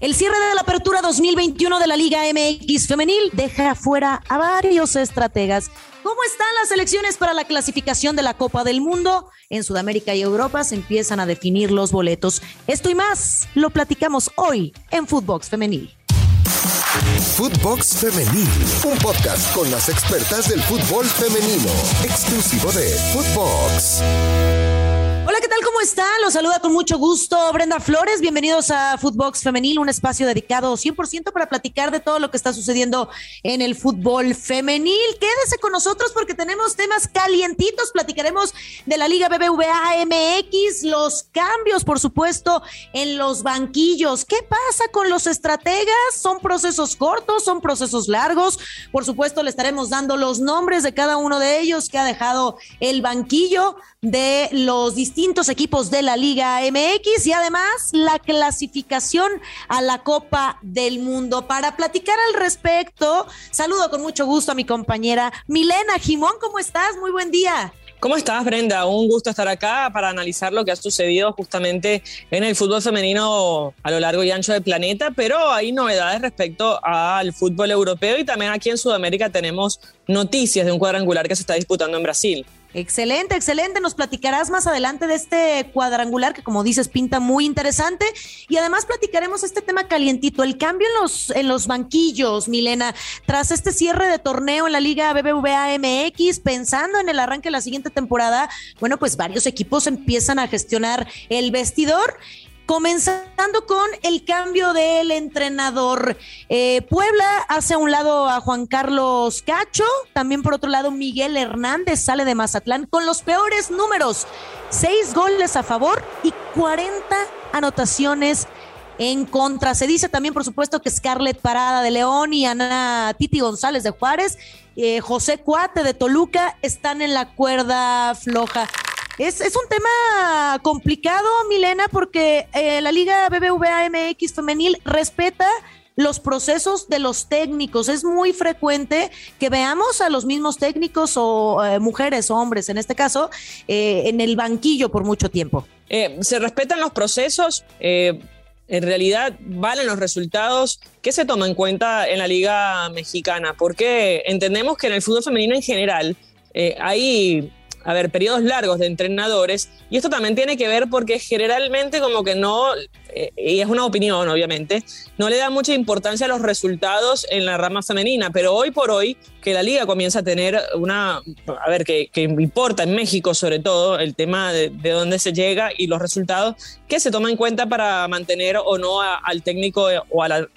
El cierre de la apertura 2021 de la Liga MX femenil deja fuera a varios estrategas. ¿Cómo están las elecciones para la clasificación de la Copa del Mundo? En Sudamérica y Europa se empiezan a definir los boletos. Esto y más lo platicamos hoy en Footbox Femenil. Footbox Femenil, un podcast con las expertas del fútbol femenino, exclusivo de Footbox. Están? Los saluda con mucho gusto Brenda Flores. Bienvenidos a Footbox Femenil, un espacio dedicado 100% para platicar de todo lo que está sucediendo en el fútbol femenil. Quédese con nosotros porque tenemos temas calientitos. Platicaremos de la Liga BBVA MX, los cambios, por supuesto, en los banquillos. ¿Qué pasa con los estrategas? ¿Son procesos cortos? ¿Son procesos largos? Por supuesto, le estaremos dando los nombres de cada uno de ellos que ha dejado el banquillo de los distintos equipos de la Liga MX y además la clasificación a la Copa del Mundo. Para platicar al respecto, saludo con mucho gusto a mi compañera Milena Jimón. ¿Cómo estás? Muy buen día. ¿Cómo estás, Brenda? Un gusto estar acá para analizar lo que ha sucedido justamente en el fútbol femenino a lo largo y ancho del planeta, pero hay novedades respecto al fútbol europeo y también aquí en Sudamérica tenemos noticias de un cuadrangular que se está disputando en Brasil. Excelente, excelente. Nos platicarás más adelante de este cuadrangular que, como dices, pinta muy interesante. Y además platicaremos este tema calientito, el cambio en los, en los banquillos, Milena. Tras este cierre de torneo en la Liga BBVA MX, pensando en el arranque de la siguiente temporada, bueno, pues varios equipos empiezan a gestionar el vestidor. Comenzando con el cambio del entrenador. Eh, Puebla hace a un lado a Juan Carlos Cacho, también por otro lado Miguel Hernández sale de Mazatlán con los peores números, seis goles a favor y 40 anotaciones en contra. Se dice también, por supuesto, que Scarlett Parada de León y Ana Titi González de Juárez, eh, José Cuate de Toluca están en la cuerda floja. Es, un tema complicado, Milena, porque eh, la Liga BBVA MX femenil respeta los procesos de los técnicos. Es muy frecuente que veamos a los mismos técnicos o eh, mujeres o hombres, en este caso, eh, en el banquillo por mucho tiempo. se respetan los procesos. en realidad valen los resultados. ¿Qué se toma en cuenta en la Liga Mexicana? Porque entendemos que en el fútbol femenino en general hay a ver, periodos largos de entrenadores, y esto también tiene que ver porque generalmente como que no, eh, y es una opinión obviamente, no le da mucha importancia a los resultados en la rama femenina, pero hoy por hoy que la liga comienza a tener una, a ver, que, importa en México sobre todo el tema de, dónde se llega y los resultados, que se toma en cuenta para mantener o no al técnico o a la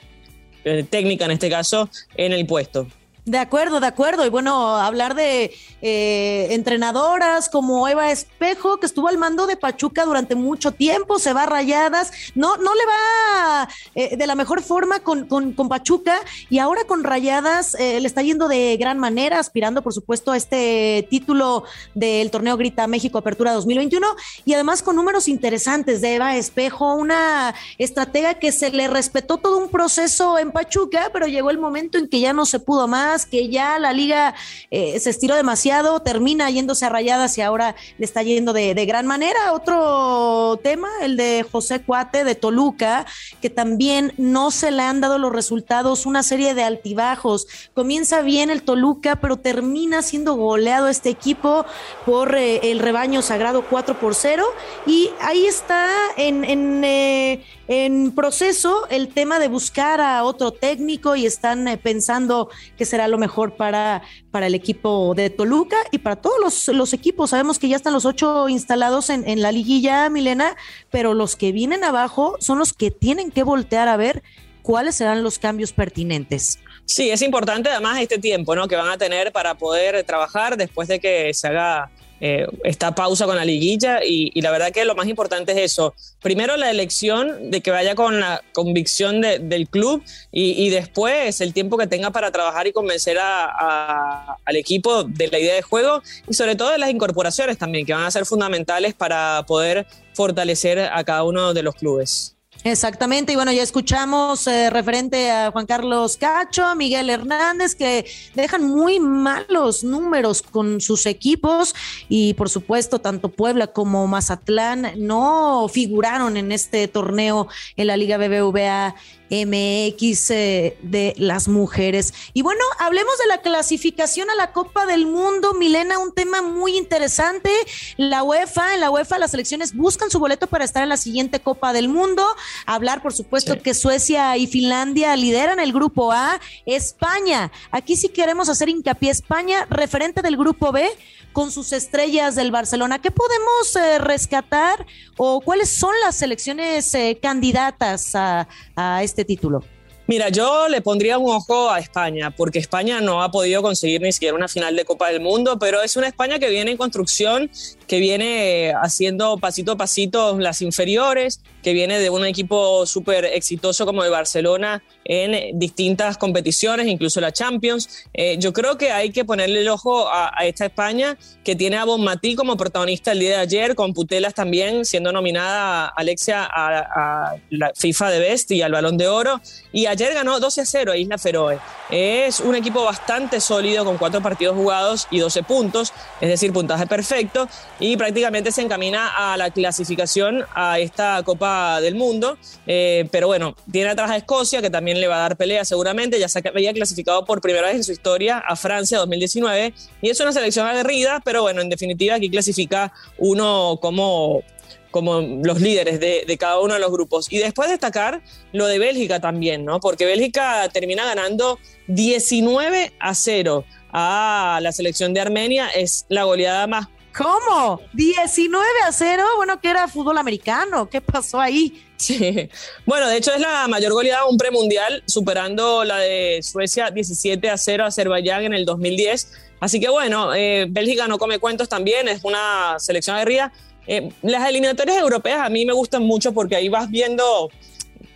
eh, técnica en este caso en el puesto. De acuerdo, de acuerdo. Y bueno, hablar de eh, entrenadoras como Eva Espejo, que estuvo al mando de Pachuca durante mucho tiempo, se va a rayadas, no, no le va eh, de la mejor forma con, con, Pachuca. Y ahora con rayadas eh, le está yendo de gran manera, aspirando por supuesto a este título del torneo Grita México Apertura 2021 y además con números interesantes de Eva Espejo, una estratega que se le respetó todo un proceso en Pachuca, pero llegó el momento en que ya no se pudo más que ya la liga eh, se estiró demasiado, termina yéndose a rayadas y ahora le está yendo de, gran manera. Otro tema, el de José Cuate de Toluca, que también no se le han dado los resultados, una serie de altibajos. Comienza bien el Toluca, pero termina siendo goleado este equipo por eh, el rebaño sagrado 4 por 0. Y ahí está en, en, eh, en proceso el tema de buscar a otro técnico y están pensando que será lo mejor para, para el equipo de Toluca y para todos los, equipos. Sabemos que ya están los ocho instalados en, en la liguilla, Milena, pero los que vienen abajo son los que tienen que voltear a ver cuáles serán los cambios pertinentes. Sí, es importante además este tiempo ¿no? que van a tener para poder trabajar después de que se haga eh, esta pausa con la liguilla y, la verdad que lo más importante es eso. Primero la elección de que vaya con la convicción del club y, después el tiempo que tenga para trabajar y convencer al equipo de la idea de juego y sobre todo de las incorporaciones también que van a ser fundamentales para poder fortalecer a cada uno de los clubes. Exactamente, y bueno, ya escuchamos eh, referente a Juan Carlos Cacho, Miguel Hernández, que dejan muy malos números con sus equipos y por supuesto tanto Puebla como Mazatlán no figuraron en este torneo en la Liga BBVA MX eh, de las mujeres. Y bueno, hablemos de la clasificación a la Copa del Mundo, Milena, un tema muy interesante. La UEFA, en la UEFA las selecciones buscan su boleto para estar en la siguiente Copa del Mundo. Hablar, por supuesto, que Suecia y Finlandia lideran el grupo A. España, aquí sí queremos hacer hincapié, España, referente del grupo B con sus estrellas del Barcelona. ¿Qué podemos eh, rescatar o cuáles son las selecciones eh, candidatas a, a este título? Mira, yo le pondría un ojo a España, porque España no ha podido conseguir ni siquiera una final de Copa del Mundo, pero es una España que viene en construcción, que viene haciendo pasito a pasito las inferiores, que viene de un equipo súper exitoso como de Barcelona en distintas competiciones, incluso la Champions. Eh, yo creo que hay que ponerle el ojo a, esta España que tiene a Bonmatí como protagonista el día de ayer, con Putelas también siendo nominada Alexia a, la FIFA de Best y al Balón de Oro. Y ayer ganó 12 a 0 a Isla Feroe. Es un equipo bastante sólido con cuatro partidos jugados y 12 puntos, es decir, puntaje perfecto, y prácticamente se encamina a la clasificación a esta Copa del Mundo. Eh, pero bueno, tiene atrás a Escocia, que también le va a dar pelea seguramente. Ya se había clasificado por primera vez en su historia a Francia 2019 y es una selección aguerrida, pero bueno, en definitiva aquí clasifica uno como como los líderes de, de, cada uno de los grupos. Y después destacar lo de Bélgica también, ¿no? Porque Bélgica termina ganando 19 a 0 a la selección de Armenia. Es la goleada más ¿Cómo? 19 a 0. Bueno, que era fútbol americano. ¿Qué pasó ahí? Sí. Bueno, de hecho es la mayor goleada de un premundial, superando la de Suecia 17 a 0 a Azerbaiyán en el 2010. Así que bueno, eh, Bélgica no come cuentos también, es una selección aguerrida. Eh, las eliminatorias europeas a mí me gustan mucho porque ahí vas viendo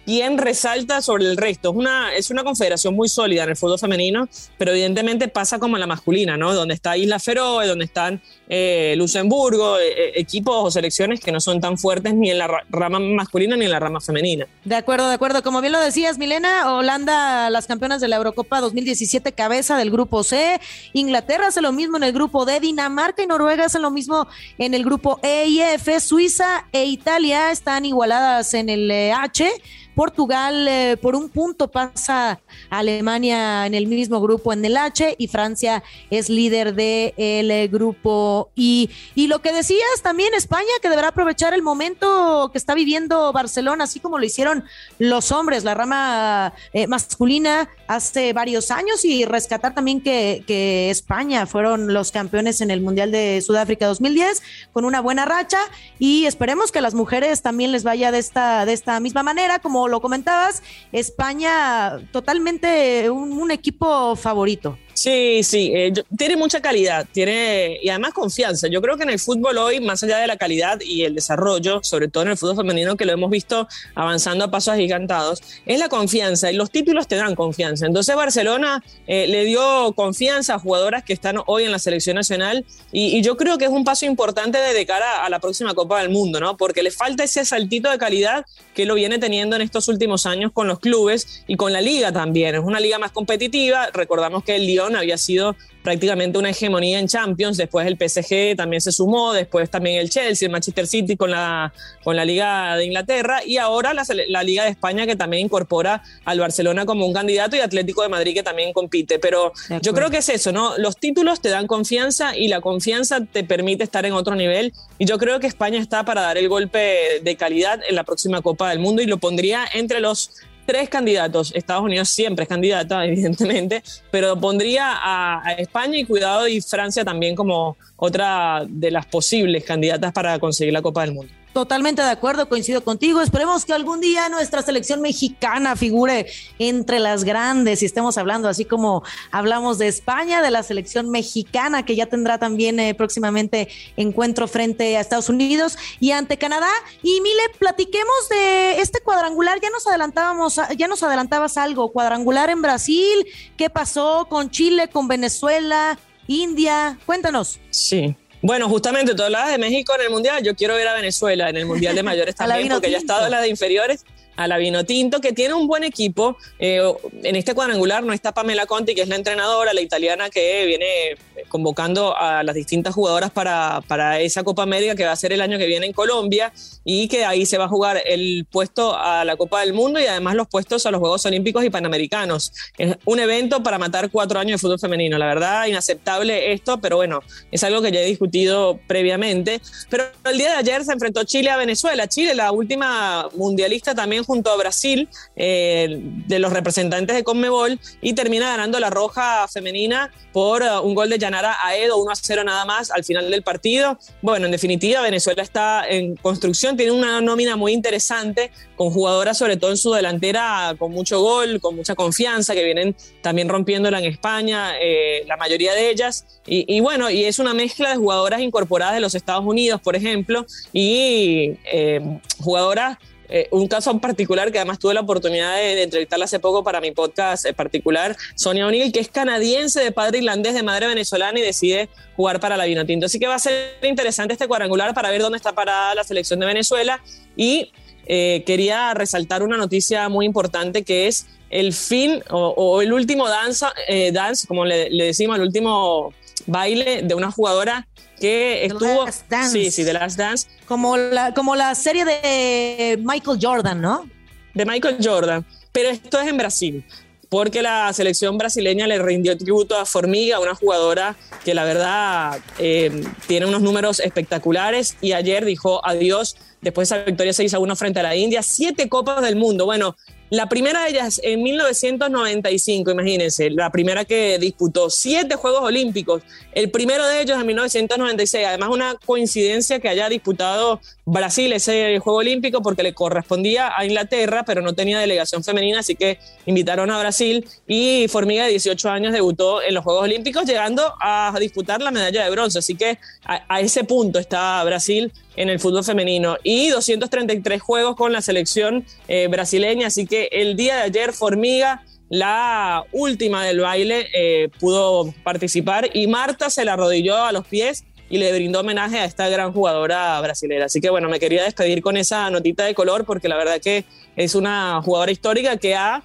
quién resalta sobre el resto. Es una, es una confederación muy sólida en el fútbol femenino, pero evidentemente pasa como en la masculina, ¿no? Donde está Isla Feroe, donde están eh, Luxemburgo, eh, eh, equipos o selecciones que no son tan fuertes ni en la rama masculina ni en la rama femenina. De acuerdo, de acuerdo. Como bien lo decías, Milena, Holanda, las campeonas de la Eurocopa 2017, cabeza del grupo C. Inglaterra hace lo mismo en el grupo D. Dinamarca y Noruega hacen lo mismo en el grupo E y F. Suiza e Italia están igualadas en el H. Portugal eh, por un punto pasa a Alemania en el mismo grupo en el H y Francia es líder del de grupo I. Y lo que decías también España que deberá aprovechar el momento que está viviendo Barcelona, así como lo hicieron los hombres, la rama eh, masculina hace varios años y rescatar también que, que España fueron los campeones en el Mundial de Sudáfrica 2010 con una buena racha y esperemos que a las mujeres también les vaya de esta, de esta misma manera como lo comentabas, España totalmente un, equipo favorito. Sí, sí, eh, tiene mucha calidad, tiene y además confianza. Yo creo que en el fútbol hoy, más allá de la calidad y el desarrollo, sobre todo en el fútbol femenino que lo hemos visto avanzando a pasos agigantados, es la confianza y los títulos te dan confianza. Entonces Barcelona eh, le dio confianza a jugadoras que están hoy en la selección nacional y, yo creo que es un paso importante de cara a la próxima Copa del Mundo, ¿no? Porque le falta ese saltito de calidad que lo viene teniendo en estos últimos años con los clubes y con la liga también. Es una liga más competitiva. Recordamos que el Lyon había sido prácticamente una hegemonía en Champions, después el PSG también se sumó, después también el Chelsea, el Manchester City con la, con la Liga de Inglaterra y ahora la, la Liga de España que también incorpora al Barcelona como un candidato y Atlético de Madrid que también compite. Pero yo creo que es eso, ¿no? Los títulos te dan confianza y la confianza te permite estar en otro nivel y yo creo que España está para dar el golpe de calidad en la próxima Copa del Mundo y lo pondría entre los tres candidatos. Estados Unidos siempre es candidata, evidentemente, pero pondría a, España y cuidado y Francia también como otra de las posibles candidatas para conseguir la Copa del Mundo. Totalmente de acuerdo, coincido contigo. Esperemos que algún día nuestra selección mexicana figure entre las grandes y estemos hablando, así como hablamos de España, de la selección mexicana, que ya tendrá también eh, próximamente encuentro frente a Estados Unidos y ante Canadá. Y Mile, platiquemos de este cuadrangular. Ya nos adelantábamos, ya nos adelantabas algo. Cuadrangular en Brasil, ¿qué pasó con Chile, con Venezuela? India, cuéntanos. Sí, bueno, justamente tú hablabas de México en el Mundial, yo quiero ver a Venezuela en el Mundial de mayores también, porque ya ha estado en la de inferiores. A la Vinotinto, que tiene un buen equipo. Eh, en este cuadrangular no está Pamela Conti, que es la entrenadora, la italiana que viene convocando a las distintas jugadoras para, para esa Copa América que va a ser el año que viene en Colombia y que ahí se va a jugar el puesto a la Copa del Mundo y además los puestos a los Juegos Olímpicos y Panamericanos. Es un evento para matar cuatro años de fútbol femenino. La verdad, inaceptable esto, pero bueno, es algo que ya he discutido previamente. Pero el día de ayer se enfrentó Chile a Venezuela. Chile, la última mundialista también junto a Brasil, eh, de los representantes de Conmebol, y termina ganando la roja femenina por uh, un gol de Yanara Aedo, 1 a 0 nada más al final del partido. Bueno, en definitiva, Venezuela está en construcción, tiene una nómina muy interesante, con jugadoras sobre todo en su delantera con mucho gol, con mucha confianza, que vienen también rompiéndola en España, eh, la mayoría de ellas. Y, bueno, y es una mezcla de jugadoras incorporadas de los Estados Unidos, por ejemplo, y eh, jugadoras eh, un caso en particular que además tuve la oportunidad de, entrevistarla hace poco para mi podcast en particular, Sonia O'Neill, que es canadiense de padre irlandés, de madre venezolana y decide jugar para la Vinotinto. Así que va a ser interesante este cuadrangular para ver dónde está parada la selección de Venezuela y eh, quería resaltar una noticia muy importante que es el fin o, el último danza, eh, dance, como le decimos, el último baile de una jugadora que estuvo. Sí, sí, The Last Dance. Como la, como la serie de Michael Jordan, ¿no? De Michael Jordan. Pero esto es en Brasil porque la selección brasileña le rindió tributo a Formiga, una jugadora que la verdad eh, tiene unos números espectaculares y ayer dijo adiós después de esa victoria 6 a 1 frente a la India, siete copas del mundo. Bueno, la primera de ellas en 1995, imagínense, la primera que disputó siete Juegos Olímpicos, el primero de ellos en 1996, además una coincidencia que haya disputado Brasil ese Juego Olímpico porque le correspondía a Inglaterra, pero no tenía delegación femenina, así que invitaron a Brasil. Y Formiga de 18 años debutó en los Juegos Olímpicos llegando a disputar la medalla de bronce, así que a, ese punto está Brasil en el fútbol femenino. Y 233 juegos con la selección eh, brasileña, así que el día de ayer Formiga, la última del baile, eh, pudo participar y Marta se la arrodilló a los pies y le brindó homenaje a esta gran jugadora brasilera. Así que bueno, me quería despedir con esa notita de color porque la verdad que es una jugadora histórica que ha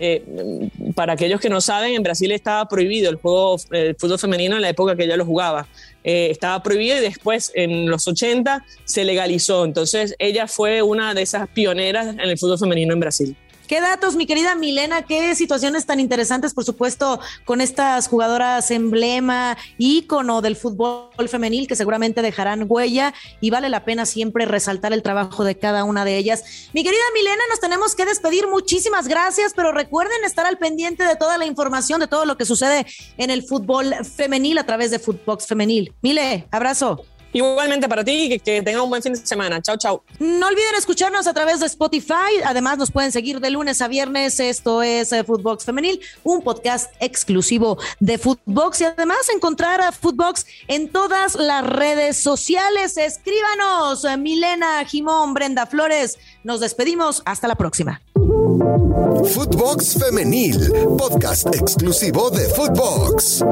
eh, para aquellos que no saben, en Brasil estaba prohibido el juego el fútbol femenino en la época que ella lo jugaba. Eh, estaba prohibido y después en los 80 se legalizó. Entonces ella fue una de esas pioneras en el fútbol femenino en Brasil. ¿Qué datos, mi querida Milena? ¿Qué situaciones tan interesantes, por supuesto, con estas jugadoras emblema, ícono del fútbol femenil que seguramente dejarán huella y vale la pena siempre resaltar el trabajo de cada una de ellas? Mi querida Milena, nos tenemos que despedir. Muchísimas gracias, pero recuerden estar al pendiente de toda la información, de todo lo que sucede en el fútbol femenil a través de Footbox Femenil. Mile, abrazo. Igualmente para ti, que, que tengan un buen fin de semana. Chao, chao. No olviden escucharnos a través de Spotify. Además, nos pueden seguir de lunes a viernes. Esto es eh, Footbox Femenil, un podcast exclusivo de Footbox. Y además, encontrar a Footbox en todas las redes sociales. Escríbanos, eh, Milena, Jimón, Brenda Flores. Nos despedimos. Hasta la próxima. Footbox Femenil, podcast exclusivo de Footbox.